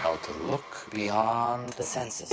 how to look beyond the senses.